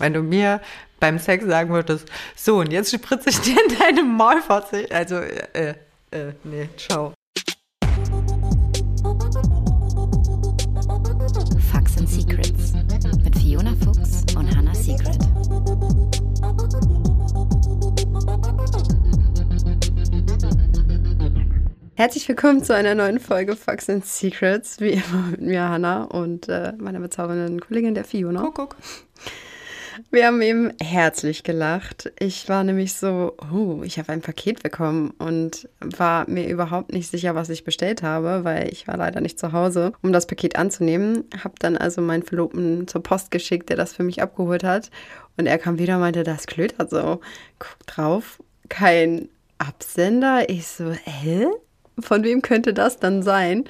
Wenn du mir beim Sex sagen würdest, so und jetzt spritze ich dir in deine Maulfotze. Also, äh, äh, nee, ciao. Facts and Secrets mit Fiona Fuchs und Hannah Secret. Herzlich willkommen zu einer neuen Folge Facts and Secrets. Wie immer mit mir Hannah und äh, meiner bezaubernden Kollegin der Fiona. Guck, guck. Wir haben eben herzlich gelacht. Ich war nämlich so, oh, ich habe ein Paket bekommen und war mir überhaupt nicht sicher, was ich bestellt habe, weil ich war leider nicht zu Hause, um das Paket anzunehmen. Habe dann also meinen Verlobten zur Post geschickt, der das für mich abgeholt hat. Und er kam wieder und meinte, das klötert so. Guck drauf, kein Absender. Ich so, hä? Von wem könnte das dann sein?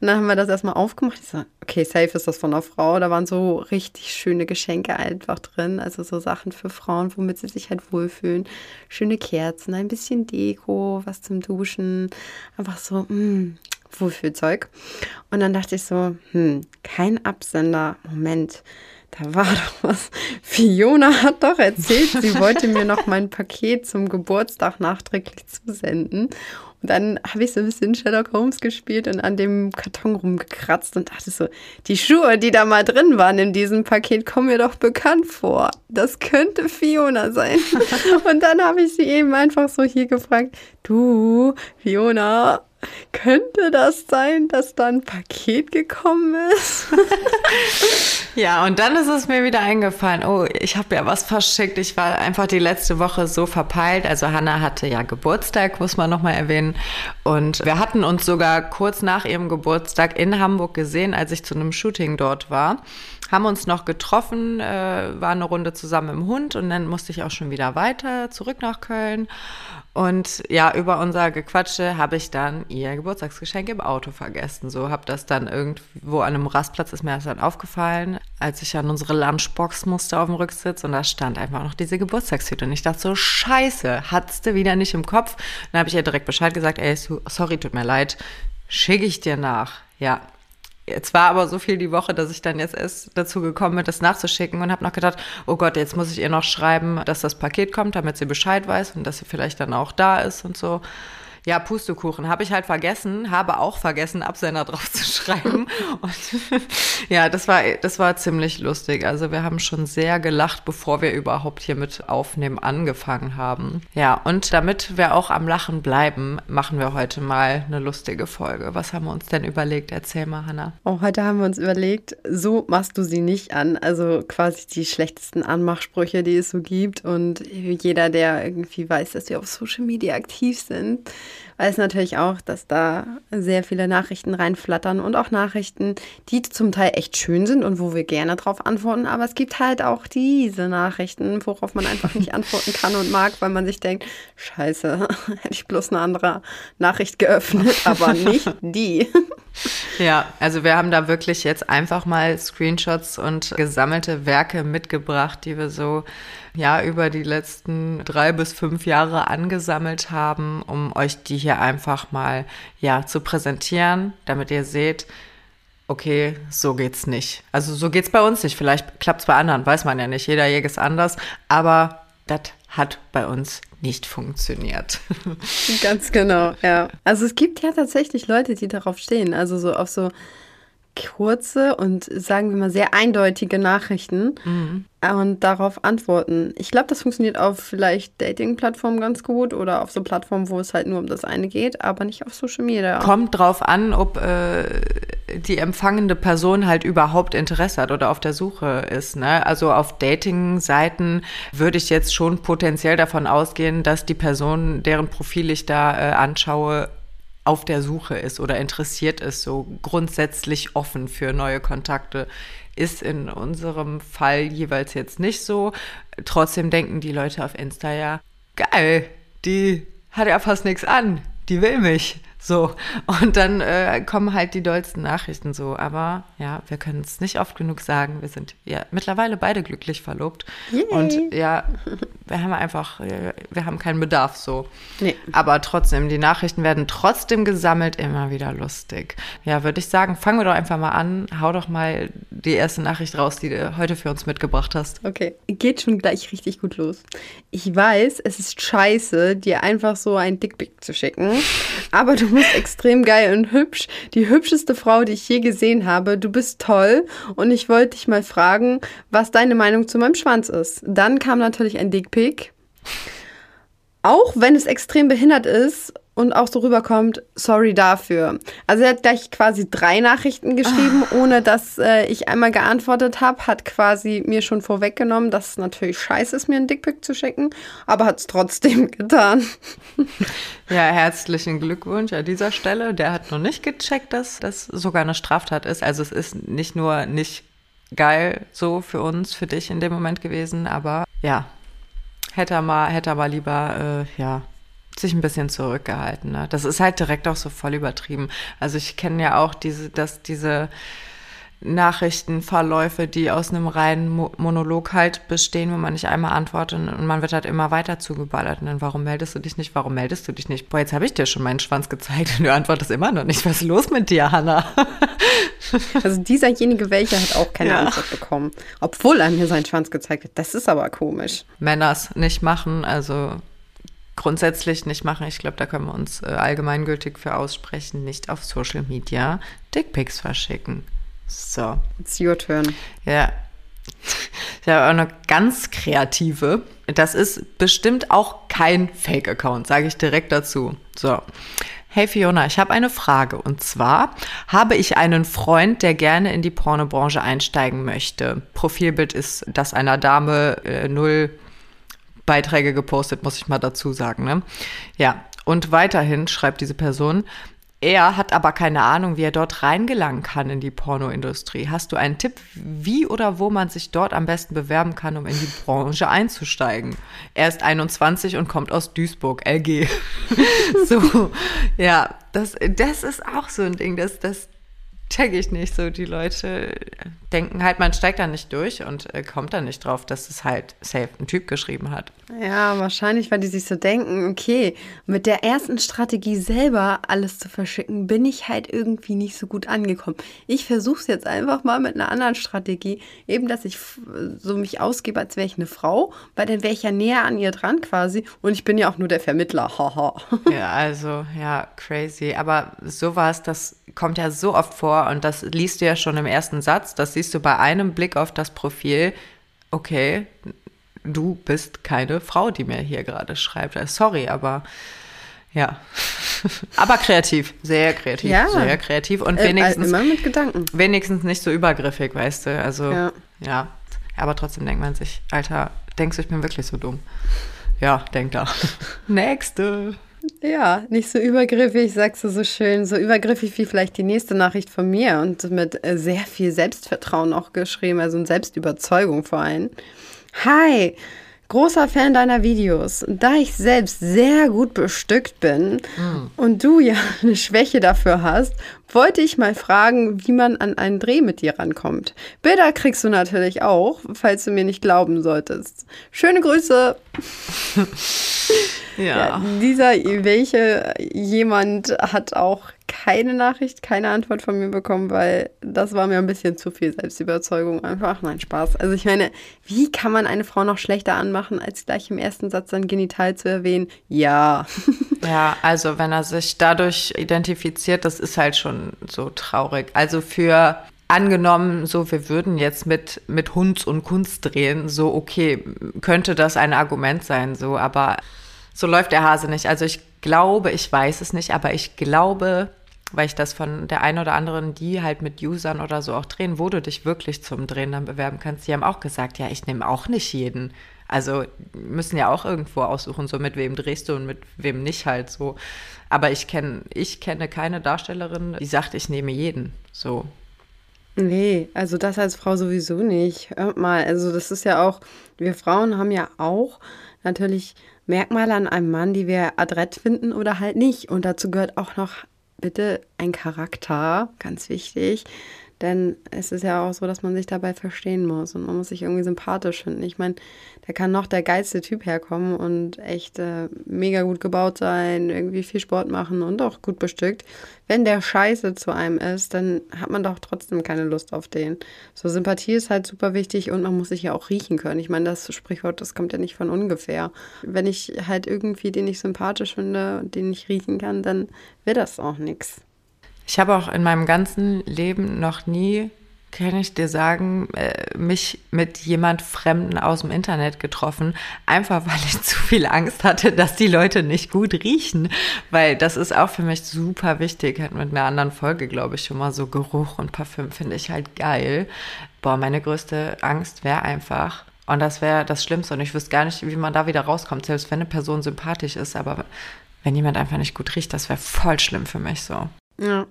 Und dann haben wir das erstmal aufgemacht. Ich so, okay, safe ist das von einer Frau. Da waren so richtig schöne Geschenke einfach drin. Also so Sachen für Frauen, womit sie sich halt wohlfühlen. Schöne Kerzen, ein bisschen Deko, was zum Duschen. Einfach so, mh, mm, Wohlfühlzeug. Und dann dachte ich so, hm, kein Absender. Moment. Da war doch was. Fiona hat doch erzählt, sie wollte mir noch mein Paket zum Geburtstag nachträglich zusenden. Und dann habe ich so ein bisschen Sherlock Holmes gespielt und an dem Karton rumgekratzt und dachte so, die Schuhe, die da mal drin waren in diesem Paket, kommen mir doch bekannt vor. Das könnte Fiona sein. und dann habe ich sie eben einfach so hier gefragt, du, Fiona, könnte das sein, dass da ein Paket gekommen ist? ja, und dann ist es mir wieder eingefallen, oh, ich habe ja was verschickt. Ich war einfach die letzte Woche so verpeilt. Also Hannah hatte ja Geburtstag, muss man nochmal erwähnen. Und wir hatten uns sogar kurz nach ihrem Geburtstag in Hamburg gesehen, als ich zu einem Shooting dort war. Haben uns noch getroffen, äh, war eine Runde zusammen im Hund und dann musste ich auch schon wieder weiter, zurück nach Köln. Und ja, über unser Gequatsche habe ich dann ihr Geburtstagsgeschenk im Auto vergessen. So habe das dann irgendwo an einem Rastplatz ist mir das dann aufgefallen, als ich an unsere Lunchbox musste auf dem Rücksitz und da stand einfach noch diese Geburtstagstüte. Und ich dachte so, scheiße, hattest du wieder nicht im Kopf? Dann habe ich ihr direkt Bescheid gesagt, ey, sorry, tut mir leid, schicke ich dir nach. Ja, Jetzt war aber so viel die Woche, dass ich dann jetzt erst dazu gekommen bin, das nachzuschicken und habe noch gedacht, oh Gott, jetzt muss ich ihr noch schreiben, dass das Paket kommt, damit sie Bescheid weiß und dass sie vielleicht dann auch da ist und so. Ja, Pustekuchen habe ich halt vergessen, habe auch vergessen, Absender drauf zu schreiben. Und ja, das war, das war ziemlich lustig. Also wir haben schon sehr gelacht, bevor wir überhaupt hier mit Aufnehmen angefangen haben. Ja, und damit wir auch am Lachen bleiben, machen wir heute mal eine lustige Folge. Was haben wir uns denn überlegt? Erzähl mal, Hannah. Oh, heute haben wir uns überlegt, so machst du sie nicht an. Also quasi die schlechtesten Anmachsprüche, die es so gibt. Und jeder, der irgendwie weiß, dass wir auf Social Media aktiv sind, weiß natürlich auch, dass da sehr viele Nachrichten reinflattern und auch Nachrichten, die zum Teil echt schön sind und wo wir gerne drauf antworten. Aber es gibt halt auch diese Nachrichten, worauf man einfach nicht antworten kann und mag, weil man sich denkt, scheiße, hätte ich bloß eine andere Nachricht geöffnet, aber nicht die. Ja, also wir haben da wirklich jetzt einfach mal Screenshots und gesammelte Werke mitgebracht, die wir so ja über die letzten drei bis fünf Jahre angesammelt haben, um euch die hier einfach mal ja zu präsentieren, damit ihr seht, okay, so geht's nicht. Also so geht's bei uns nicht. Vielleicht klappt's bei anderen, weiß man ja nicht. Jeder Jäger anders, aber das hat bei uns nicht funktioniert. Ganz genau, ja. Also es gibt ja tatsächlich Leute, die darauf stehen. Also so auf so kurze und sagen wir mal sehr eindeutige Nachrichten mhm. und darauf antworten. Ich glaube, das funktioniert auf vielleicht Dating-Plattformen ganz gut oder auf so Plattformen, wo es halt nur um das eine geht, aber nicht auf Social Media. Kommt drauf an, ob äh, die empfangende Person halt überhaupt Interesse hat oder auf der Suche ist. Ne? Also auf Dating-Seiten würde ich jetzt schon potenziell davon ausgehen, dass die Person, deren Profil ich da äh, anschaue, auf der Suche ist oder interessiert ist, so grundsätzlich offen für neue Kontakte, ist in unserem Fall jeweils jetzt nicht so. Trotzdem denken die Leute auf Insta ja, geil, die hat ja fast nichts an, die will mich. So, und dann äh, kommen halt die dollsten Nachrichten so. Aber ja, wir können es nicht oft genug sagen. Wir sind ja mittlerweile beide glücklich verlobt. Yay. Und ja, wir haben einfach, äh, wir haben keinen Bedarf so. Nee. Aber trotzdem, die Nachrichten werden trotzdem gesammelt, immer wieder lustig. Ja, würde ich sagen, fangen wir doch einfach mal an. Hau doch mal die erste Nachricht raus, die du heute für uns mitgebracht hast. Okay, geht schon gleich richtig gut los. Ich weiß, es ist scheiße, dir einfach so ein Dickpick zu schicken, aber du bist extrem geil und hübsch. Die hübscheste Frau, die ich je gesehen habe. Du bist toll und ich wollte dich mal fragen, was deine Meinung zu meinem Schwanz ist. Dann kam natürlich ein Dickpick. Auch wenn es extrem behindert ist und auch so rüberkommt, sorry dafür. Also er hat gleich quasi drei Nachrichten geschrieben, ohne dass äh, ich einmal geantwortet habe, hat quasi mir schon vorweggenommen, dass es natürlich scheiße ist, mir einen Dickpick zu schicken, aber hat es trotzdem getan. Ja, herzlichen Glückwunsch an dieser Stelle. Der hat noch nicht gecheckt, dass das sogar eine Straftat ist. Also es ist nicht nur nicht geil so für uns, für dich in dem Moment gewesen, aber ja, hätte er mal, hätte er mal lieber, äh, ja, sich ein bisschen zurückgehalten. Ne? Das ist halt direkt auch so voll übertrieben. Also ich kenne ja auch diese, dass diese Nachrichtenverläufe, die aus einem reinen Mo Monolog halt bestehen, wo man nicht einmal antwortet und man wird halt immer weiter zugeballert. Und dann, warum meldest du dich nicht? Warum meldest du dich nicht? Boah, jetzt habe ich dir schon meinen Schwanz gezeigt und du antwortest immer noch nicht. Was ist los mit dir, Hanna? Also dieserjenige welche hat auch keine Ja. Antwort bekommen, obwohl er mir seinen Schwanz gezeigt hat. Das ist aber komisch. Männers nicht machen, also grundsätzlich nicht machen. Ich glaube, da können wir uns äh, allgemeingültig für aussprechen. Nicht auf Social Media Dickpics verschicken. So. It's your turn. Ja. Ich habe auch eine ganz kreative. Das ist bestimmt auch kein Fake-Account, sage ich direkt dazu. So. Hey Fiona, ich habe eine Frage. Und zwar habe ich einen Freund, der gerne in die Pornobranche einsteigen möchte. Profilbild ist das einer Dame, äh, null Beiträge gepostet, muss ich mal dazu sagen. Ne? Ja, und weiterhin schreibt diese Person, er hat aber keine Ahnung, wie er dort reingelangen kann in die Pornoindustrie. Hast du einen Tipp, wie oder wo man sich dort am besten bewerben kann, um in die Branche einzusteigen? Er ist 21 und kommt aus Duisburg, LG. so, ja, das, das ist auch so ein Ding, das, das check ich nicht so. Die Leute denken halt, man steigt da nicht durch und äh, kommt da nicht drauf, dass es halt safe ein Typ geschrieben hat. Ja, wahrscheinlich, weil die sich so denken, okay, mit der ersten Strategie selber alles zu verschicken, bin ich halt irgendwie nicht so gut angekommen. Ich versuche es jetzt einfach mal mit einer anderen Strategie, eben, dass ich so mich ausgebe, als wäre ich eine Frau, weil dann wäre ich ja näher an ihr dran quasi und ich bin ja auch nur der Vermittler, haha. Ja, also, ja, crazy. Aber sowas, das kommt ja so oft vor und das liest du ja schon im ersten Satz. Das siehst du bei einem Blick auf das Profil. Okay, du bist keine Frau, die mir hier gerade schreibt. Äh, Sorry, aber ja. aber kreativ, sehr kreativ, Ja. sehr kreativ und Äh, wenigstens, immer mit Gedanken. wenigstens nicht so übergriffig, weißt du. Also, Ja. ja. Aber trotzdem denkt man sich, Alter, denkst du, ich bin wirklich so dumm? Ja, denkt er. Nächste. Ja, nicht so übergriffig, sagst du so schön, so übergriffig wie vielleicht die nächste Nachricht von mir und mit äh, sehr viel Selbstvertrauen auch geschrieben, also und Selbstüberzeugung vor allem. Hi, großer Fan deiner Videos. Da ich selbst sehr gut bestückt bin und du ja eine Schwäche dafür hast, wollte ich mal fragen, wie man an einen Dreh mit dir rankommt. Bilder kriegst du natürlich auch, falls du mir nicht glauben solltest. Schöne Grüße. Ja, dieser welche jemand hat auch keine Nachricht, keine Antwort von mir bekommen, weil das war mir ein bisschen zu viel Selbstüberzeugung. Einfach, nein, Spaß. Also ich meine, wie kann man eine Frau noch schlechter anmachen, als gleich im ersten Satz sein Genital zu erwähnen? Ja. Ja, also wenn er sich dadurch identifiziert, das ist halt schon so traurig. Also für angenommen, so wir würden jetzt mit, mit Hund und Kunst drehen, so okay, könnte das ein Argument sein, so, aber so läuft der Hase nicht. Also ich glaube, ich weiß es nicht, aber ich glaube, weil ich das von der einen oder anderen, die halt mit Usern oder so auch drehen, wo du dich wirklich zum Drehen dann bewerben kannst, die haben auch gesagt, ja, ich nehme auch nicht jeden. Also müssen ja auch irgendwo aussuchen, so mit wem drehst du und mit wem nicht halt so. Aber ich kenne, ich kenne keine Darstellerin, die sagt, ich nehme jeden. So. Nee, also das als Frau sowieso nicht. Hört mal, also das ist ja auch, wir Frauen haben ja auch natürlich Merkmale an einem Mann, die wir adrett finden oder halt nicht. Und dazu gehört auch noch bitte ein Charakter, ganz wichtig. Denn es ist ja auch so, dass man sich dabei verstehen muss und man muss sich irgendwie sympathisch finden. Ich meine, da kann noch der geilste Typ herkommen und echt äh, mega gut gebaut sein, irgendwie viel Sport machen und auch gut bestückt. Wenn der scheiße zu einem ist, dann hat man doch trotzdem keine Lust auf den. So, Sympathie ist halt super wichtig und man muss sich ja auch riechen können. Ich meine, das Sprichwort, das kommt ja nicht von ungefähr. Wenn ich halt irgendwie den nicht sympathisch finde und den nicht riechen kann, dann wird das auch nichts. Ich habe auch in meinem ganzen Leben noch nie, kann ich dir sagen, äh, mich mit jemand Fremden aus dem Internet getroffen, einfach weil ich zu viel Angst hatte, dass die Leute nicht gut riechen, weil das ist auch für mich super wichtig. Hat mit einer anderen Folge, glaube ich, schon mal so Geruch und Parfüm finde ich halt geil. Boah, meine größte Angst wäre einfach, und das wäre das Schlimmste. Und ich wüsste gar nicht, wie man da wieder rauskommt, selbst wenn eine Person sympathisch ist. Aber wenn jemand einfach nicht gut riecht, das wäre voll schlimm für mich so. Ja.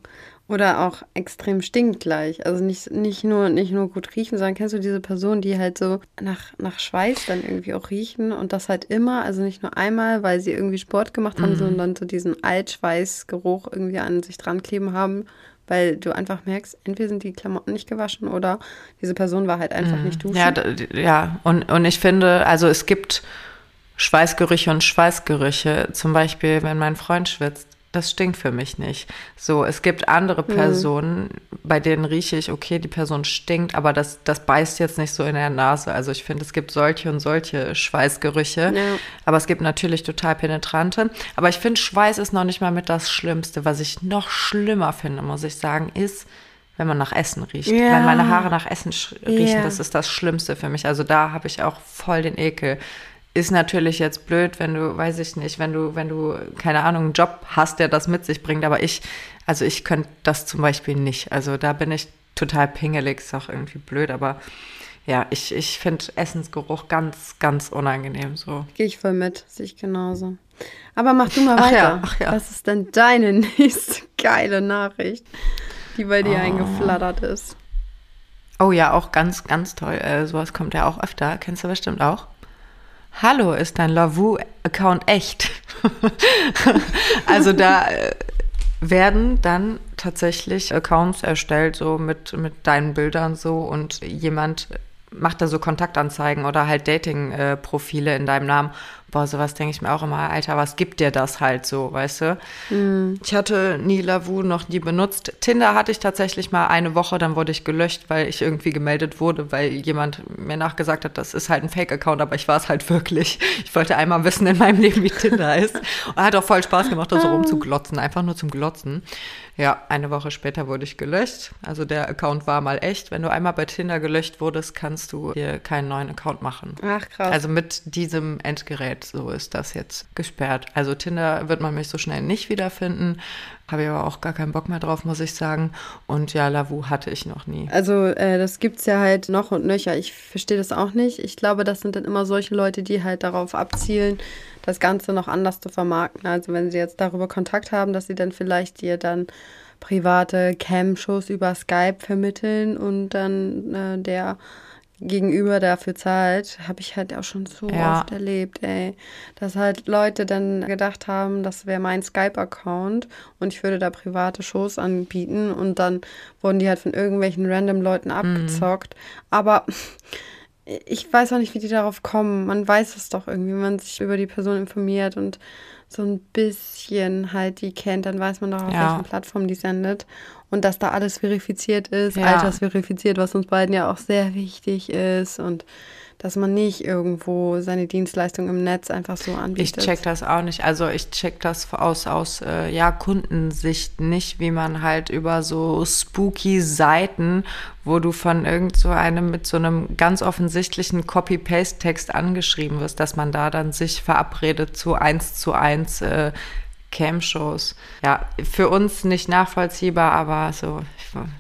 Oder auch extrem stinkt gleich. Also nicht, nicht, nur, nicht nur gut riechen, sondern kennst du diese Personen, die halt so nach, nach Schweiß dann irgendwie auch riechen und das halt immer, also nicht nur einmal, weil sie irgendwie Sport gemacht haben, mhm. sondern so diesen Altschweißgeruch irgendwie an sich dran kleben haben, weil du einfach merkst, entweder sind die Klamotten nicht gewaschen oder diese Person war halt einfach mhm. nicht duschen. Ja, ja. Und, und ich finde, also es gibt Schweißgerüche und Schweißgerüche. Zum Beispiel, wenn mein Freund schwitzt, das stinkt für mich nicht. So, es gibt andere mhm. Personen, mhm. bei denen rieche ich, okay, die Person stinkt, aber das, das beißt jetzt nicht so in der Nase. Also ich finde, es gibt solche und solche Schweißgerüche, ja. aber es gibt natürlich total penetrante. Aber ich finde, Schweiß ist noch nicht mal mit das Schlimmste. Was ich noch schlimmer finde, muss ich sagen, ist, wenn man nach Essen riecht. Ja. Wenn meine Haare nach Essen riechen, ja. das ist das Schlimmste für mich. Also da habe ich auch voll den Ekel ist natürlich jetzt blöd, wenn du, weiß ich nicht, wenn du, wenn du, keine Ahnung, einen Job hast, der das mit sich bringt. Aber ich, also ich könnte das zum Beispiel nicht. Also da bin ich total pingelig, ist auch irgendwie blöd, aber ja, ich, ich finde Essensgeruch ganz, ganz unangenehm so. Gehe ich voll mit, sehe ich genauso. Aber mach du mal ach weiter. Ja, ach ja. Was ist denn deine nächste geile Nachricht, die bei dir oh. eingeflattert ist? Oh ja, auch ganz, ganz toll. Äh, sowas kommt ja auch öfter. Kennst du bestimmt auch. Hallo, ist dein Lavu-Account echt? also da äh, werden dann tatsächlich Accounts erstellt, so mit, mit deinen Bildern so und jemand macht da so Kontaktanzeigen oder halt Dating-Profile äh, in deinem Namen boah, sowas denke ich mir auch immer, Alter, was gibt dir das halt so, weißt du? Mhm. Ich hatte nie Lavu noch nie benutzt. Tinder hatte ich tatsächlich mal eine Woche, dann wurde ich gelöscht, weil ich irgendwie gemeldet wurde, weil jemand mir nachgesagt hat, das ist halt ein Fake-Account, aber ich war es halt wirklich. Ich wollte einmal wissen in meinem Leben, wie Tinder ist. Und hat auch voll Spaß gemacht, da so rumzuglotzen, einfach nur zum Glotzen. Ja, eine Woche später wurde ich gelöscht. Also der Account war mal echt. Wenn du einmal bei Tinder gelöscht wurdest, kannst du dir keinen neuen Account machen. Ach krass. Also mit diesem Endgerät, so ist das jetzt gesperrt. Also Tinder wird man mich so schnell nicht wiederfinden. Habe ich aber auch gar keinen Bock mehr drauf, muss ich sagen. Und ja, Lavu hatte ich noch nie. Also äh, das gibt es ja halt noch und nöcher. Ich verstehe das auch nicht. Ich glaube, das sind dann immer solche Leute, die halt darauf abzielen, das Ganze noch anders zu vermarkten. Also wenn sie jetzt darüber Kontakt haben, dass sie dann vielleicht dir dann private Cam-Shows über Skype vermitteln und dann äh, der Gegenüber dafür zahlt, habe ich halt auch schon so ja. oft erlebt, ey. Dass halt Leute dann gedacht haben, das wäre mein Skype-Account und ich würde da private Shows anbieten und dann wurden die halt von irgendwelchen random Leuten mhm. abgezockt. Mhm. Aber ich weiß auch nicht, wie die darauf kommen. Man weiß es doch irgendwie, wenn man sich über die Person informiert und so ein bisschen halt die kennt, dann weiß man doch, auf ja. welchen Plattformen die sendet. Und dass da alles verifiziert ist, ja. altersverifiziert, was uns beiden ja auch sehr wichtig ist. Und dass man nicht irgendwo seine Dienstleistung im Netz einfach so anbietet. Ich check das auch nicht. Also ich check das aus, aus äh, ja, Kundensicht nicht, wie man halt über so spooky Seiten, wo du von irgend so einem mit so einem ganz offensichtlichen Copy-Paste-Text angeschrieben wirst, dass man da dann sich verabredet zu eins zu eins äh, Cam-Shows. Ja, für uns nicht nachvollziehbar, aber so,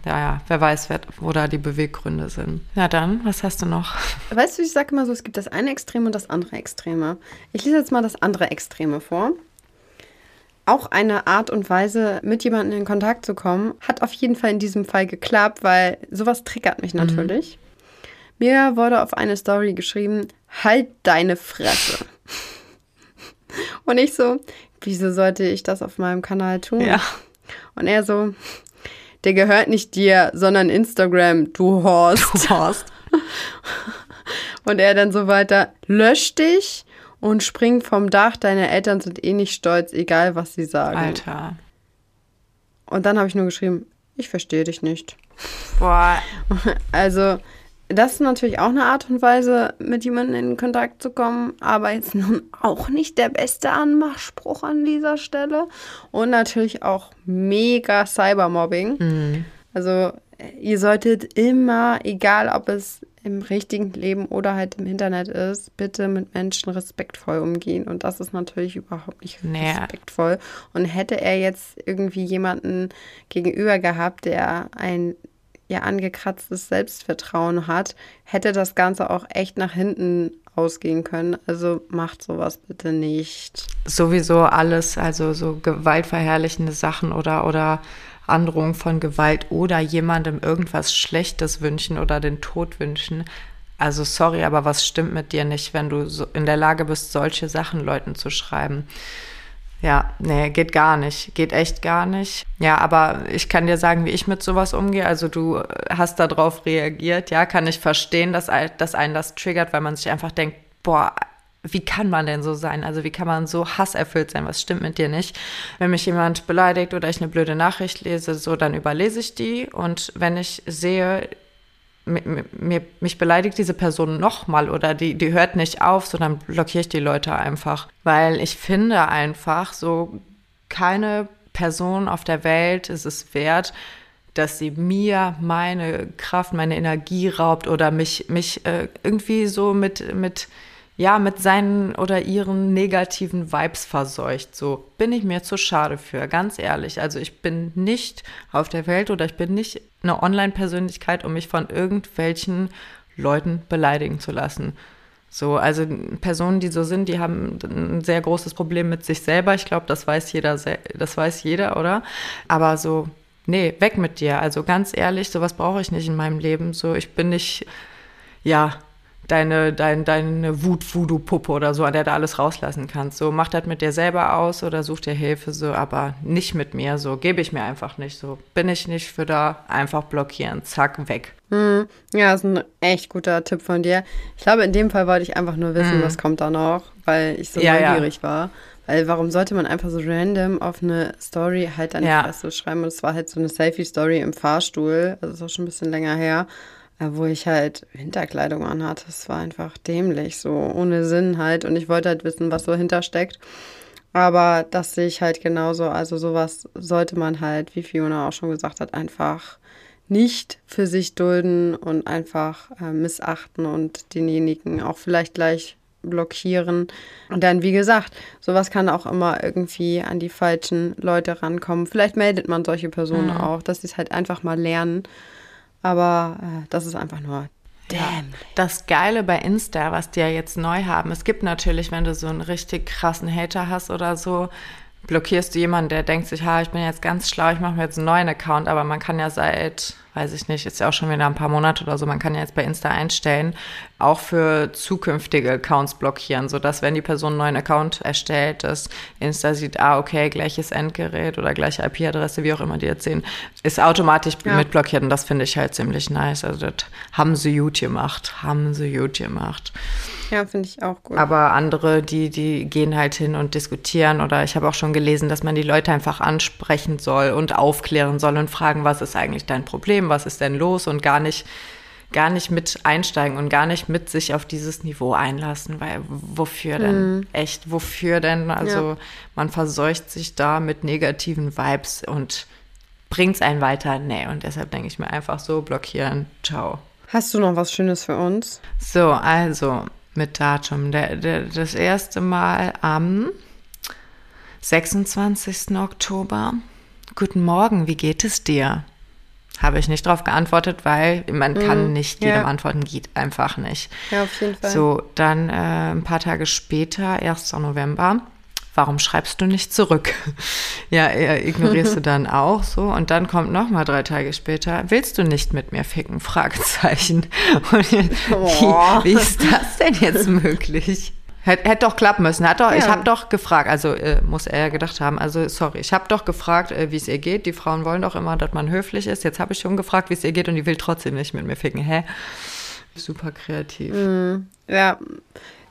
ja, ja, wer weiß, wer, wo da die Beweggründe sind. Ja, dann, was hast du noch? Weißt du, ich sage immer so, es gibt das eine Extreme und das andere Extreme. Ich lese jetzt mal das andere Extreme vor. auch eine Art und Weise, mit jemandem in Kontakt zu kommen. Hat auf jeden Fall in diesem Fall geklappt, weil sowas triggert mich natürlich. Mhm. Mir wurde auf eine Story geschrieben, halt deine Fresse. Und ich so, wieso sollte ich das auf meinem Kanal tun? Ja. Und er so, der gehört nicht dir, sondern Instagram, du Horst. Du Horst. Und er dann so weiter, lösch dich und spring vom Dach, deine Eltern sind eh nicht stolz, egal was sie sagen. Alter. Und dann habe ich nur geschrieben, ich verstehe dich nicht. Boah. Also, das ist natürlich auch eine Art und Weise, mit jemandem in Kontakt zu kommen, aber jetzt nun auch nicht der beste Anmachspruch an dieser Stelle. Und natürlich auch mega Cybermobbing. Mhm. Also ihr solltet immer, egal ob es im richtigen Leben oder halt im Internet ist, bitte mit Menschen respektvoll umgehen. Und das ist natürlich überhaupt nicht Nee. respektvoll. Und hätte er jetzt irgendwie jemanden gegenüber gehabt, der ein ja angekratztes Selbstvertrauen hat, hätte das Ganze auch echt nach hinten ausgehen können. Also macht sowas bitte nicht. Sowieso alles, also so gewaltverherrlichende Sachen oder, oder Androhung von Gewalt oder jemandem irgendwas Schlechtes wünschen oder den Tod wünschen. Also sorry, aber was stimmt mit dir nicht, wenn du so in der Lage bist, solche Sachen Leuten zu schreiben? Ja, nee, geht gar nicht. Geht echt gar nicht. Ja, aber ich kann dir sagen, wie ich mit sowas umgehe. Also du hast darauf reagiert. Ja, kann ich verstehen, dass, dass einen das triggert, weil man sich einfach denkt, boah, wie kann man denn so sein? Also wie kann man so hasserfüllt sein? Was stimmt mit dir nicht? Wenn mich jemand beleidigt oder ich eine blöde Nachricht lese, so, dann überlese ich die. Und wenn ich sehe, mir, mich beleidigt diese Person nochmal oder die, die hört nicht auf, so dann blockiere ich die Leute einfach. Weil ich finde einfach so, keine Person auf der Welt ist es wert, dass sie mir meine Kraft, meine Energie raubt oder mich, mich äh, irgendwie so mit, mit, ja, mit seinen oder ihren negativen Vibes verseucht. So bin ich mir zu schade für, ganz ehrlich. Also ich bin nicht auf der Welt oder ich bin nicht eine Online-Persönlichkeit, um mich von irgendwelchen Leuten beleidigen zu lassen. So, also Personen, die so sind, die haben ein sehr großes Problem mit sich selber. Ich glaube, das weiß jeder, das weiß jeder, oder? Aber so, nee, weg mit dir. Also ganz ehrlich, sowas brauche ich nicht in meinem Leben. So, ich bin nicht, ja, deine, dein, deine Wut-Voodoo-Puppe oder so, an der du alles rauslassen kannst. So, mach das mit dir selber aus oder such dir Hilfe, so, aber nicht mit mir, so, gebe ich mir einfach nicht, so, bin ich nicht für da, einfach blockieren, zack, weg. Hm, ja, ist ein echt guter Tipp von dir. Ich glaube, in dem Fall wollte ich einfach nur wissen, was kommt da noch, weil ich so. Ja, ja. neugierig war. Weil warum sollte man einfach so random auf eine Story halt an die Ja. Fresse schreiben? Und es war halt so eine Selfie-Story im Fahrstuhl, also ist auch schon ein bisschen länger her, wo ich halt Winterkleidung anhatte. Das war einfach dämlich, so ohne Sinn halt. Und ich wollte halt wissen, was so hintersteckt. Aber das sehe ich halt genauso. Also sowas sollte man halt, wie Fiona auch schon gesagt hat, einfach nicht für sich dulden und einfach äh, missachten und denjenigen auch vielleicht gleich blockieren. Und dann, wie gesagt, sowas kann auch immer irgendwie an die falschen Leute rankommen. Vielleicht meldet man solche Personen auch, dass sie es halt einfach mal lernen. Aber äh, das ist einfach nur dämlich. Das Geile bei Insta, was die ja jetzt neu haben, es gibt natürlich, wenn du so einen richtig krassen Hater hast oder so, blockierst du jemanden, der denkt sich, ha, ich bin jetzt ganz schlau, ich mache mir jetzt einen neuen Account, aber man kann ja seit, weiß ich nicht, ist ja auch schon wieder ein paar Monate oder so, man kann ja jetzt bei Insta einstellen, auch für zukünftige Accounts blockieren, sodass wenn die Person einen neuen Account erstellt, dass Insta sieht, ah, okay, gleiches Endgerät oder gleiche IP-Adresse, wie auch immer die jetzt sehen, ist automatisch Ja. mit blockiert und das finde ich halt ziemlich nice. Also das haben sie gut gemacht, haben sie gut gemacht. Ja, finde ich auch gut. Aber andere, die, die gehen halt hin und diskutieren oder ich habe auch schon gelesen, dass man die Leute einfach ansprechen soll und aufklären soll und fragen, was ist eigentlich dein Problem, was ist denn los und gar nicht, gar nicht mit einsteigen und gar nicht mit sich auf dieses Niveau einlassen, weil wofür denn? Echt, wofür denn? Also Ja. man verseucht sich da mit negativen Vibes und bringt's einen weiter? Nee, und deshalb denke ich mir einfach so, blockieren, ciao. Hast du noch was Schönes für uns? So, also mit Datum. Der, der, das erste Mal am 26. Oktober. Guten Morgen, wie geht es dir? Habe ich nicht darauf geantwortet, weil man kann nicht ja. jedem antworten, geht einfach nicht. Ja, auf jeden Fall. So, dann äh, ein paar Tage später, 1. November, warum schreibst du nicht zurück? Ja, ignorierst du dann auch so und dann kommt noch mal drei Tage später, willst du nicht mit mir ficken? Fragezeichen. Und, wie, wie ist das denn jetzt möglich? Hätte hätt doch klappen müssen. Hat doch, ja. Ich habe doch gefragt, also äh, muss er ja gedacht haben, also sorry, ich habe doch gefragt, äh, wie es ihr geht. Die Frauen wollen doch immer, dass man höflich ist. Jetzt habe ich schon gefragt, wie es ihr geht und die will trotzdem nicht mit mir ficken. Hä? Super kreativ. Mm, ja,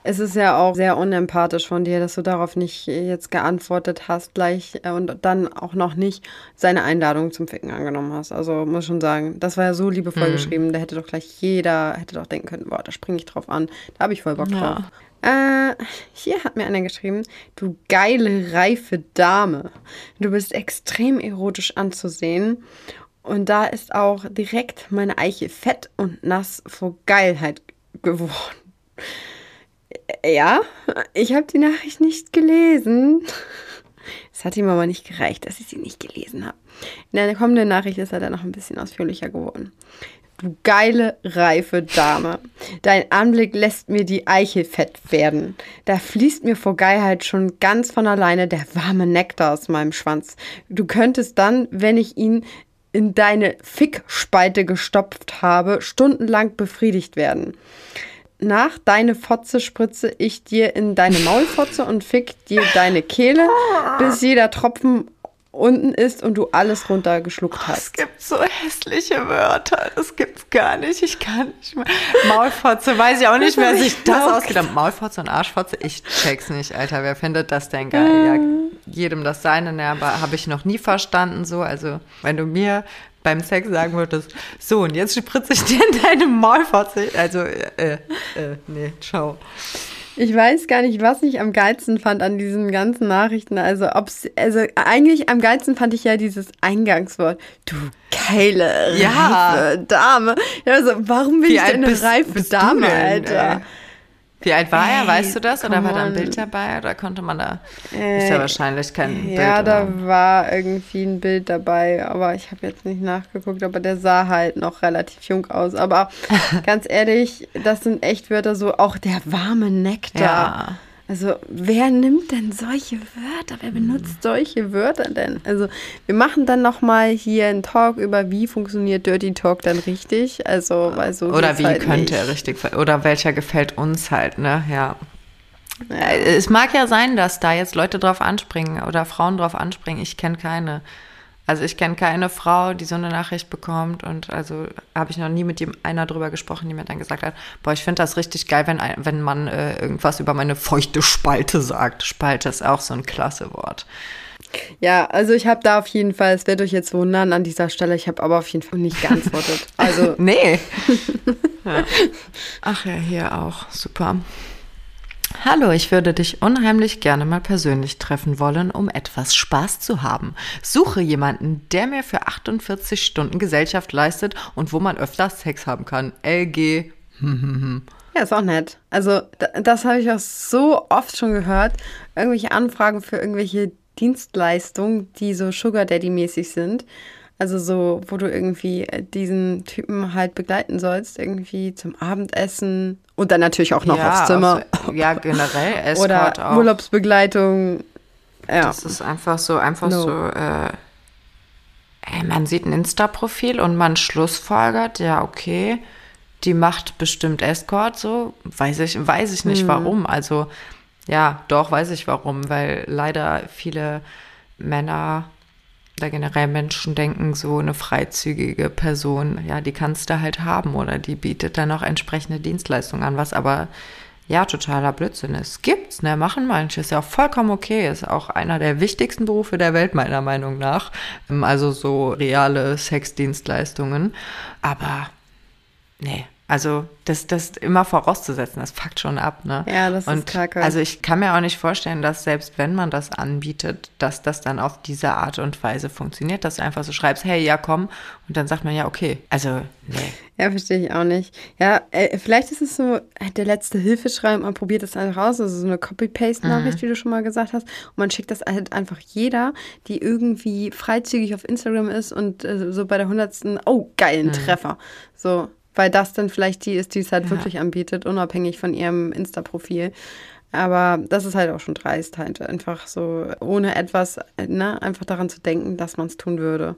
es ist ja auch sehr unempathisch von dir, dass du darauf nicht jetzt geantwortet hast gleich äh, und dann auch noch nicht seine Einladung zum Ficken angenommen hast. Also muss schon sagen, das war ja so liebevoll mhm. geschrieben, da hätte doch gleich jeder, hätte doch denken können, boah, da springe ich drauf an. Da habe ich voll Bock drauf. Ja. Äh, hier hat mir einer geschrieben, du geile, reife Dame. Du bist extrem erotisch anzusehen. Und da ist auch direkt meine Eiche fett und nass vor Geilheit geworden. Ja, ich habe die Nachricht nicht gelesen. Es hat ihm aber nicht gereicht, dass ich sie nicht gelesen habe. In der kommenden Nachricht ist er dann noch ein bisschen ausführlicher geworden. Du geile, reife Dame. Dein Anblick lässt mir die Eichel fett werden. Da fließt mir vor Geilheit schon ganz von alleine der warme Nektar aus meinem Schwanz. Du könntest dann, wenn ich ihn in deine Fickspalte gestopft habe, stundenlang befriedigt werden. Nach deine Fotze spritze ich dir in deine Maulfotze und fick dir deine Kehle, bis jeder Tropfen unten ist und du alles runtergeschluckt oh, hast. Es gibt so hässliche Wörter. Das gibt's gar nicht. Ich kann nicht mehr. Maulfotze, weiß ich auch nicht, wer sich das ausgedacht hat. Maulfotze und Arschfotze, ich check's nicht, Alter. Wer findet das denn geil? Ja, jedem das seine, ne, aber habe ich noch nie verstanden so. Also, wenn du mir beim Sex sagen würdest, so, und jetzt spritze ich dir in deine Maulfotze. Also, äh, äh, nee, ciao. Ich weiß gar nicht, was ich am geilsten fand an diesen ganzen Nachrichten. Also, ob's, also eigentlich am geilsten fand ich ja dieses Eingangswort. Du geile, ja. reife Dame. Also, warum bin Wie ich denn eine reife Dame, denn, Alter? Ey? Wie alt war Ey, er? Weißt du das? Oder war da ein Bild dabei? Oder konnte man da. Äh, ist ja wahrscheinlich kein Bild. Ja, da war irgendwie ein Bild dabei, aber ich habe jetzt nicht nachgeguckt, aber der sah halt noch relativ jung aus. Aber ganz ehrlich, das sind echt Wörter so, auch der warme Nektar. Ja. Also, wer nimmt denn solche Wörter? Wer benutzt solche Wörter denn? Also, wir machen dann nochmal hier einen Talk über, wie funktioniert Dirty Talk dann richtig. Also, weil so Oder wie halt könnte er richtig, oder welcher gefällt uns halt, ne? Ja. ja. Es mag ja sein, dass da jetzt Leute drauf anspringen oder Frauen drauf anspringen. Ich kenne keine. Also ich kenne keine Frau, die so eine Nachricht bekommt und also habe ich noch nie mit dem einer drüber gesprochen, die mir dann gesagt hat, boah, ich finde das richtig geil, wenn, wenn man äh, irgendwas über meine feuchte Spalte sagt. Spalte ist auch so ein klasse Wort. Ja, also ich habe da auf jeden Fall, es wird euch jetzt wundern an dieser Stelle, ich habe aber auf jeden Fall nicht geantwortet. Also nee. ja. Ach ja, hier auch. Super. Hallo, ich würde dich unheimlich gerne mal persönlich treffen wollen, um etwas Spaß zu haben. Suche jemanden, der mir für 48 Stunden Gesellschaft leistet und wo man öfter Sex haben kann. LG. ja, ist auch nett. Also, das habe ich auch so oft schon gehört. Irgendwelche Anfragen für irgendwelche Dienstleistungen, die so Sugar Daddy-mäßig sind. Also so, wo du irgendwie diesen Typen halt begleiten sollst, irgendwie zum Abendessen und dann natürlich auch noch ja, aufs Zimmer. Also, ja, generell Escort Oder auch. Urlaubsbegleitung. Ja. Das ist einfach so, einfach no. so, äh, ey, man sieht ein Insta-Profil und man schlussfolgert, ja, okay, die macht bestimmt Escort, so, weiß ich, weiß ich nicht hm. warum. Also, ja, doch, weiß ich warum, weil leider viele Männer oder generell Menschen denken, so eine freizügige Person, ja, die kannst du halt haben oder die bietet dann auch entsprechende Dienstleistungen an, was aber ja totaler Blödsinn ist. Gibt's, ne, machen manche, ist ja auch vollkommen okay, ist auch einer der wichtigsten Berufe der Welt meiner Meinung nach, ähm, also so reale Sexdienstleistungen, aber nee, also das, das immer vorauszusetzen, das fuckt schon ab, ne? Ja, das und ist kacke. Also ich kann mir auch nicht vorstellen, dass selbst wenn man das anbietet, dass das dann auf diese Art und Weise funktioniert, dass du einfach so schreibst, hey, ja, komm, und dann sagt man ja, okay. Also, nee. Ja, verstehe ich auch nicht. Ja, äh, vielleicht ist es so der letzte Hilfeschrei, man probiert das einfach aus, also so eine Copy-Paste-Nachricht, mhm. wie du schon mal gesagt hast, und man schickt das halt einfach jeder, die irgendwie freizügig auf Instagram ist und äh, so bei der hundertsten, oh, geilen mhm. Treffer. So, weil das dann vielleicht die ist, die es halt Ja. wirklich anbietet, unabhängig von ihrem Insta-Profil. Aber das ist halt auch schon dreist, halt einfach so, ohne etwas, ne, einfach daran zu denken, dass man es tun würde.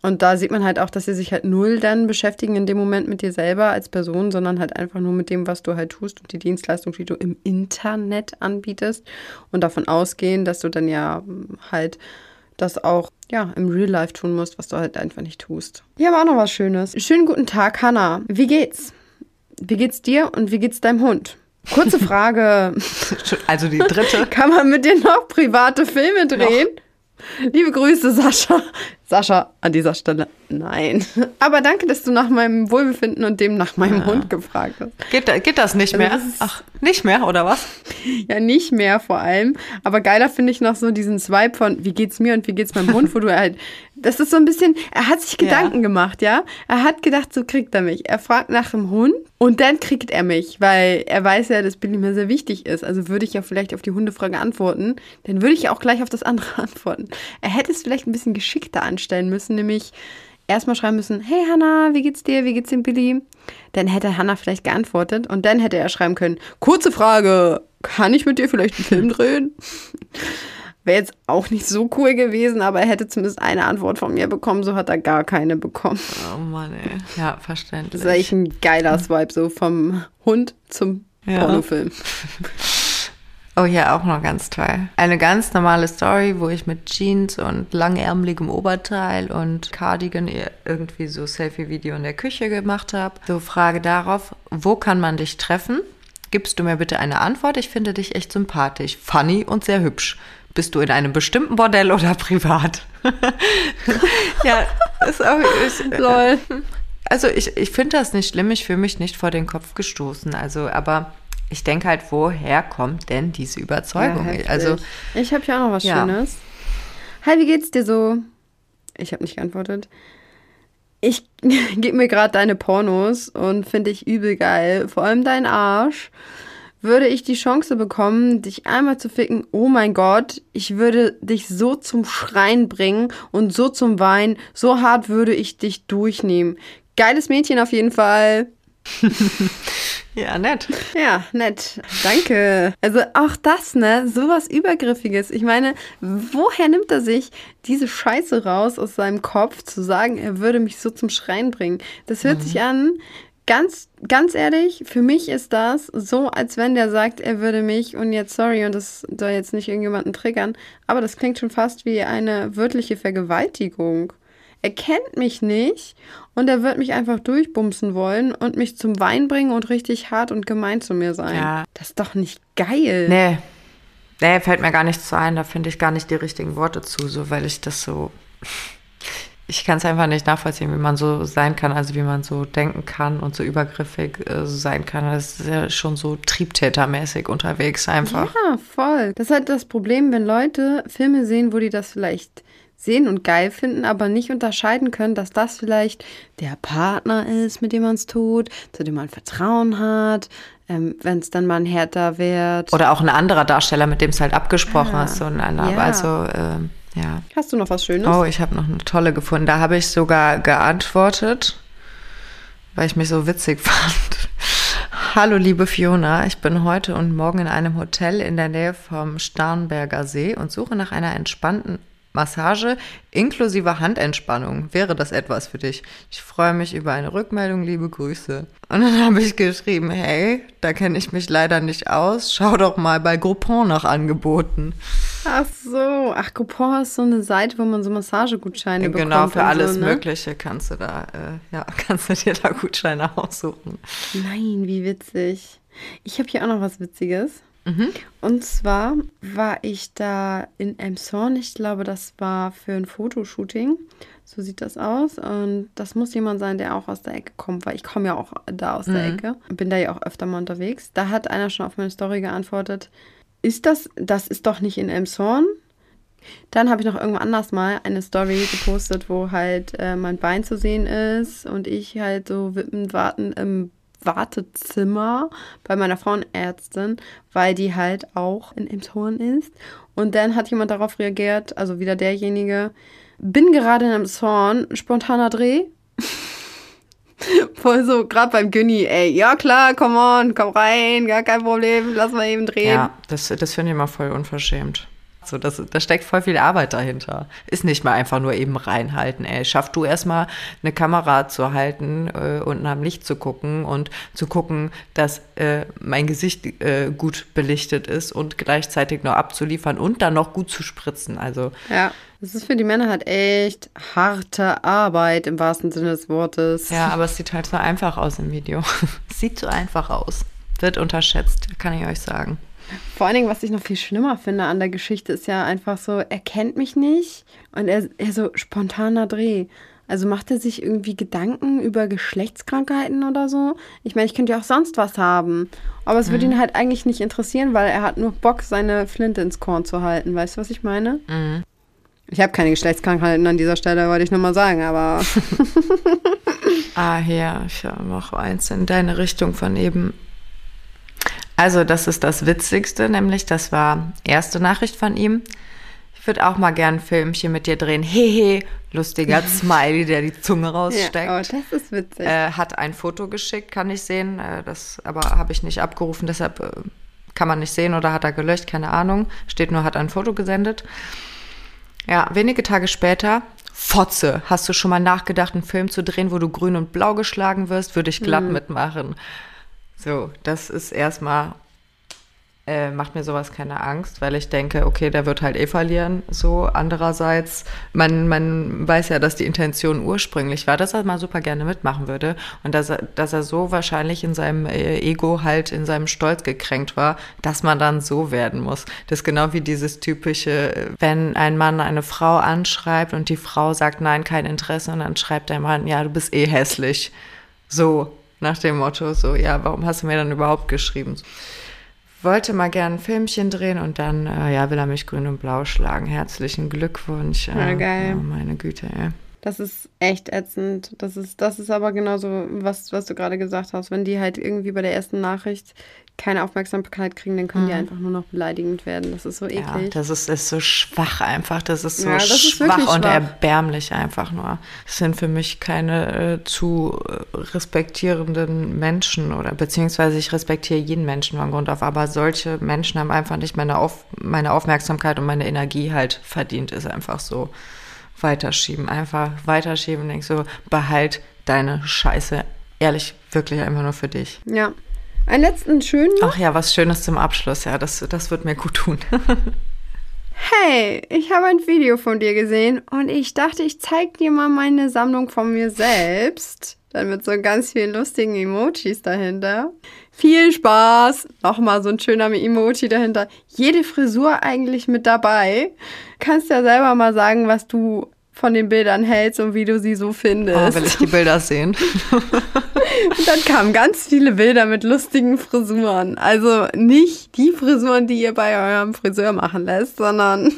Und da sieht man halt auch, dass sie sich halt null dann beschäftigen in dem Moment mit dir selber als Person, sondern halt einfach nur mit dem, was du halt tust und die Dienstleistung, die du im Internet anbietest und davon ausgehen, dass du dann ja mm, halt das auch ja, im Real Life tun musst, was du halt einfach nicht tust. Hier aber auch noch was Schönes. Schönen guten Tag, Hanna. Wie geht's? Wie geht's dir und wie geht's deinem Hund? Kurze Frage. Also die dritte. Kann man mit dir noch private Filme drehen? Liebe Grüße, Sascha. Sascha, an dieser Stelle nein. Aber danke, dass du nach meinem Wohlbefinden und dem nach meinem Hund gefragt hast. Geht, geht das nicht Also mehr? das Ach, nicht mehr, oder was? Ja, nicht mehr vor allem. Aber geiler finde ich noch so diesen Swipe von, wie geht's mir und wie geht's meinem Hund, wo du halt, das ist so ein bisschen, er hat sich Ja. Gedanken gemacht, ja. Er hat gedacht, so kriegt er mich. Er fragt nach dem Hund und dann kriegt er mich, weil er weiß ja, dass Billy mir sehr wichtig ist. Also würde ich ja vielleicht auf die Hundefrage antworten, dann würde ich ja auch gleich auf das andere antworten. Er hätte es vielleicht ein bisschen geschickter anstellen müssen, nämlich erstmal schreiben müssen, hey Hannah, wie geht's dir, wie geht's dem Billy? Dann hätte Hannah vielleicht geantwortet und dann hätte er schreiben können, kurze Frage, kann ich mit dir vielleicht einen Film drehen? Wäre jetzt auch nicht so cool gewesen, aber er hätte zumindest eine Antwort von mir bekommen, so hat er gar keine bekommen. Oh Mann, ey. Ja, verständlich. Das ist eigentlich ein geiler Swipe, so vom Hund zum Ja. Pornofilm. Oh ja, auch noch ganz toll. Eine ganz normale Story, wo ich mit Jeans und langärmeligem Oberteil und Cardigan irgendwie so Selfie-Video in der Küche gemacht habe. So Frage darauf, wo kann man dich treffen? Gibst du mir bitte eine Antwort? Ich finde dich echt sympathisch, funny und sehr hübsch. Bist du in einem bestimmten Bordell oder privat? ja, ist auch. Ist, Lol. also ich, ich finde das nicht schlimm, ich fühle mich nicht vor den Kopf gestoßen. Also, aber ich denke halt, woher kommt denn diese Überzeugung? Ja, also, ich habe hier auch noch was Ja. Schönes. Hi, wie geht's dir so? Ich habe nicht geantwortet. Ich gebe mir gerade deine Pornos und finde ich übel geil. Vor allem dein Arsch. Würde ich die Chance bekommen, dich einmal zu ficken, oh mein Gott, ich würde dich so zum Schreien bringen und so zum Weinen. So hart würde ich dich durchnehmen. Geiles Mädchen auf jeden Fall. ja, nett. Ja, nett. Danke. Also auch das, ne? Sowas Übergriffiges. Ich meine, woher nimmt er sich diese Scheiße raus aus seinem Kopf, zu sagen, er würde mich so zum Schreien bringen? Das hört sich an. Ganz, ganz ehrlich, für mich ist das so, als wenn der sagt, er würde mich, und jetzt, sorry, und das soll jetzt nicht irgendjemanden triggern, aber das klingt schon fast wie eine wörtliche Vergewaltigung. Er kennt mich nicht und er wird mich einfach durchbumsen wollen und mich zum Wein bringen und richtig hart und gemein zu mir sein. Ja. Das ist doch nicht geil. Nee. Nee, fällt mir gar nichts zu ein. Da finde ich gar nicht die richtigen Worte zu, so, weil ich das so. Ich kann es einfach nicht nachvollziehen, wie man so sein kann, also wie man so denken kann und so übergriffig äh, sein kann. Das ist ja schon so triebtätermäßig unterwegs einfach. Ja, voll. Das ist halt das Problem, wenn Leute Filme sehen, wo die das vielleicht sehen und geil finden, aber nicht unterscheiden können, dass das vielleicht der Partner ist, mit dem man es tut, zu dem man Vertrauen hat, ähm, wenn es dann mal härter wird. Oder auch ein anderer Darsteller, mit dem es halt abgesprochen Ah, ist. So ein ja. Also, ähm, ja. Hast du noch was Schönes? Oh, ich habe noch eine tolle gefunden. Da habe ich sogar geantwortet, weil ich mich so witzig fand. Hallo, liebe Fiona. Ich bin heute und morgen in einem Hotel in der Nähe vom Starnberger See und suche nach einer entspannten Massage inklusive Handentspannung. Wäre das etwas für dich? Ich freue mich über eine Rückmeldung. Liebe Grüße. Und dann habe ich geschrieben, hey, da kenne ich mich leider nicht aus. Schau doch mal bei Groupon nach Angeboten. Ach so, ach, Coupon ist so eine Seite, wo man so Massagegutscheine bekommt. Genau, für alles so, ne? Mögliche kannst du da, äh, ja, kannst du dir da Gutscheine aussuchen. Nein, wie witzig. Ich habe hier auch noch was Witziges. Mhm. Und zwar war ich da in Emshorn. Ich glaube, das war für ein Fotoshooting. So sieht das aus. Und das muss jemand sein, der auch aus der Ecke kommt, weil ich komme ja auch da aus der Ecke. Bin da ja auch öfter mal unterwegs. Da hat einer schon auf meine Story geantwortet. Ist das, das ist doch nicht in Emshorn? Dann habe ich noch irgendwo anders mal eine Story gepostet, wo halt äh, mein Bein zu sehen ist und ich halt so wippend warten im Wartezimmer bei meiner Frauenärztin, weil die halt auch in Emshorn ist. Und dann hat jemand darauf reagiert, also wieder derjenige, bin gerade in Emshorn, spontaner Dreh. Voll so, gerade beim Günni, ey, ja klar, come on, komm rein, gar kein Problem, lass mal eben drehen. Ja, das, das finde ich immer voll unverschämt. So, das, da steckt voll viel Arbeit dahinter. Ist nicht mal einfach nur eben reinhalten, ey. Schaff du erstmal eine Kamera zu halten äh, und nach dem Licht zu gucken und zu gucken, dass äh, mein Gesicht äh, gut belichtet ist und gleichzeitig noch abzuliefern und dann noch gut zu spritzen. Also. Ja. Das ist für die Männer halt echt harte Arbeit im wahrsten Sinne des Wortes. Ja, aber es sieht halt so einfach aus im Video. sieht so einfach aus. Wird unterschätzt, kann ich euch sagen. Vor allen Dingen, was ich noch viel schlimmer finde an der Geschichte, ist ja einfach so, er kennt mich nicht und er, er so spontaner Dreh. Also macht er sich irgendwie Gedanken über Geschlechtskrankheiten oder so? Ich meine, ich könnte ja auch sonst was haben. Aber es mhm. würde ihn halt eigentlich nicht interessieren, weil er hat nur Bock, seine Flinte ins Korn zu halten. Weißt du, was ich meine? Mhm. Ich habe keine Geschlechtskrankheiten an dieser Stelle, wollte ich nochmal sagen, aber. ah, ja, ich habe noch eins in deine Richtung von eben. Also, das ist das Witzigste, nämlich das war erste Nachricht von ihm. Ich würde auch mal gern ein Filmchen mit dir drehen. Hehe, lustiger Smiley, der die Zunge raussteckt. Ja, oh, das ist witzig. Äh, hat ein Foto geschickt, kann ich sehen. Äh, das aber habe ich nicht abgerufen, deshalb äh, kann man nicht sehen oder hat er gelöscht, keine Ahnung. Steht nur, hat ein Foto gesendet. Ja, wenige Tage später, Fotze, hast du schon mal nachgedacht, einen Film zu drehen, wo du grün und blau geschlagen wirst? Würde ich glatt mhm. mitmachen. So, das ist erstmal, äh, macht mir sowas keine Angst, weil ich denke, okay, der wird halt eh verlieren. So, andererseits, man, man weiß ja, dass die Intention ursprünglich war, dass er mal super gerne mitmachen würde und dass er, dass er so wahrscheinlich in seinem äh, Ego halt, in seinem Stolz gekränkt war, dass man dann so werden muss. Das ist genau wie dieses typische, wenn ein Mann eine Frau anschreibt und die Frau sagt, nein, kein Interesse und dann schreibt der Mann, ja, du bist eh hässlich. So, nach dem Motto, so, ja, warum hast du mir dann überhaupt geschrieben? Wollte mal gern ein Filmchen drehen und dann, äh, ja, will er mich grün und blau schlagen. Herzlichen Glückwunsch. Äh, ja, geil. Oh, meine Güte, ey. Das ist echt ätzend. Das ist, das ist aber genauso, was, was du gerade gesagt hast. Wenn die halt irgendwie bei der ersten Nachricht keine Aufmerksamkeit kriegen, dann können mhm. die einfach nur noch beleidigend werden. Das ist so eklig. Ja, das ist, ist so schwach einfach. Das ist so ja, das schwach ist und schwach. erbärmlich einfach nur. Das sind für mich keine äh, zu respektierenden Menschen oder beziehungsweise ich respektiere jeden Menschen von Grund auf, aber solche Menschen haben einfach nicht meine, auf, meine Aufmerksamkeit und meine Energie halt verdient, ist einfach so. Weiterschieben, einfach weiterschieben, denkst so, behalt deine Scheiße ehrlich, wirklich einfach nur für dich. Ja, einen letzten schönen. Ach ja, was Schönes zum Abschluss. Ja, das, das wird mir gut tun. hey, ich habe ein Video von dir gesehen und ich dachte, ich zeige dir mal meine Sammlung von mir selbst. Dann mit so ganz vielen lustigen Emojis dahinter. Viel Spaß! Nochmal so ein schöner Emoji dahinter. Jede Frisur eigentlich mit dabei. Kannst ja selber mal sagen, was du von den Bildern hältst und wie du sie so findest. Oh, will ich die Bilder sehen. und dann kamen ganz viele Bilder mit lustigen Frisuren. Also nicht die Frisuren, die ihr bei eurem Friseur machen lässt, sondern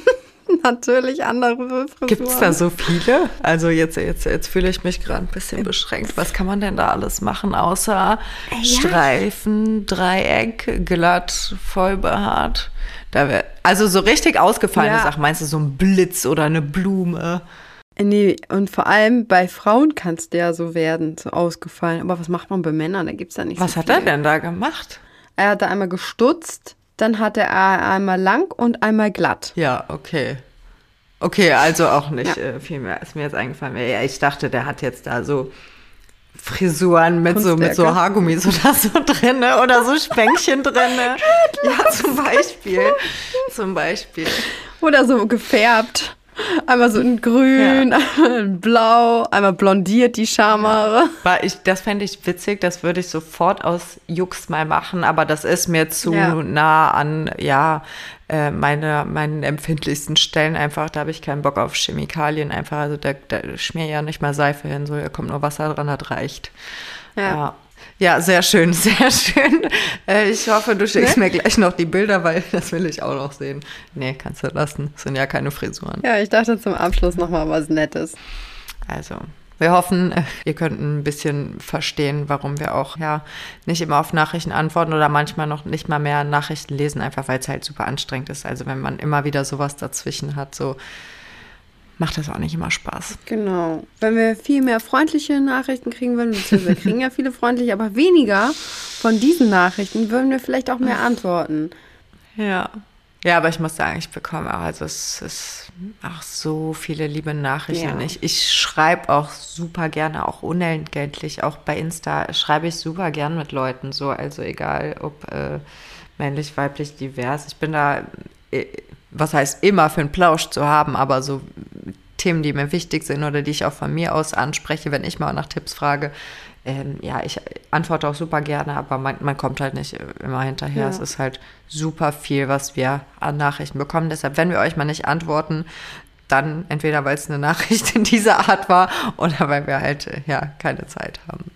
natürlich andere Frisuren. Gibt es da so viele? Also jetzt, jetzt, jetzt fühle ich mich gerade ein bisschen beschränkt. Was kann man denn da alles machen, außer ja. Streifen, Dreieck, glatt, voll behaart? Da wär, also so richtig ausgefallene ja. Sachen, meinst du so ein Blitz oder eine Blume? Nee, und vor allem bei Frauen kann es ja so werden, so ausgefallen. Aber was macht man bei Männern? Da gibt es ja nicht Was so hat er denn da gemacht? Er hat da einmal gestutzt, dann hat er einmal lang und einmal glatt. Ja, okay. Okay, also auch nicht ja. äh, viel mehr ist mir jetzt eingefallen. Ja, ich dachte, der hat jetzt da so Frisuren mit so, mit so Haargummis oder so drin oder so Spänkchen drin. ja, zum Beispiel. zum Beispiel. Oder so gefärbt. Einmal so in grün, ja. einmal in blau, einmal blondiert die Schamhaare. Ja. Ich, das fände ich witzig, das würde ich sofort aus Jux mal machen, aber das ist mir zu ja. nah an, ja, äh, meine, meinen empfindlichsten Stellen einfach, da habe ich keinen Bock auf Chemikalien einfach, also da, da schmier ja nicht mal Seife hin, so, da kommt nur Wasser dran, das reicht. ja. ja. Ja, sehr schön, sehr schön. Äh, ich hoffe, du schickst ne? mir gleich noch die Bilder, weil das will ich auch noch sehen. Nee, kannst du lassen. Das sind ja keine Frisuren. Ja, ich dachte zum Abschluss nochmal was Nettes. Also, wir hoffen, äh, ihr könnt ein bisschen verstehen, warum wir auch ja nicht immer auf Nachrichten antworten oder manchmal noch nicht mal mehr Nachrichten lesen, einfach weil es halt super anstrengend ist. Also wenn man immer wieder sowas dazwischen hat, so macht das auch nicht immer Spaß. Genau. Wenn wir viel mehr freundliche Nachrichten kriegen würden, wir kriegen ja viele freundliche, aber weniger von diesen Nachrichten, würden wir vielleicht auch mehr antworten. Ja. Ja, aber ich muss sagen, ich bekomme auch, also es ist auch so viele liebe Nachrichten. Ja. Ich, ich schreibe auch super gerne, auch unentgeltlich, auch bei Insta schreibe ich super gern mit Leuten so, also egal ob äh, männlich, weiblich, divers. Ich bin da, äh, was heißt immer für einen Plausch zu haben, aber so Themen, die mir wichtig sind oder die ich auch von mir aus anspreche, wenn ich mal nach Tipps frage, ähm, ja, ich antworte auch super gerne, aber man, man kommt halt nicht immer hinterher. Ja. Es ist halt super viel, was wir an Nachrichten bekommen. Deshalb, wenn wir euch mal nicht antworten, dann entweder weil es eine Nachricht in dieser Art war oder weil wir halt äh, ja keine Zeit haben.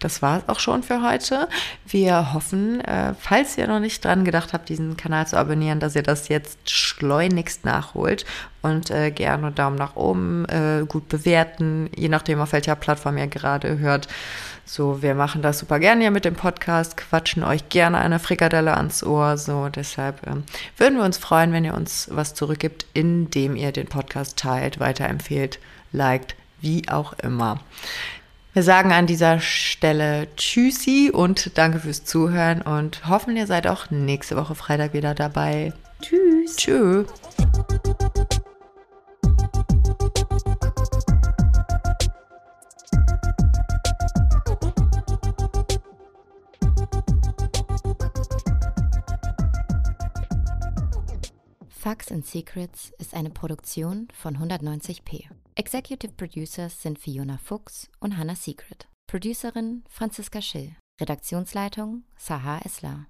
Das war es auch schon für heute. Wir hoffen, äh, falls ihr noch nicht dran gedacht habt, diesen Kanal zu abonnieren, dass ihr das jetzt schleunigst nachholt und äh, gerne Daumen nach oben, äh, gut bewerten, je nachdem, auf welcher Plattform ihr gerade hört. So, wir machen das super gerne hier mit dem Podcast, quatschen euch gerne eine Frikadelle ans Ohr. So, deshalb ähm, würden wir uns freuen, wenn ihr uns was zurückgibt, indem ihr den Podcast teilt, weiterempfehlt, liked, wie auch immer. Wir sagen an dieser Stelle Tschüssi und danke fürs Zuhören und hoffen, ihr seid auch nächste Woche Freitag wieder dabei. Tschüss. Tschö. Facts and Secrets ist eine Produktion von 190p. Executive Producers sind Fiona Fuchs und Hannah Secret. Producerin Franziska Schill. Redaktionsleitung Sahar Eslar.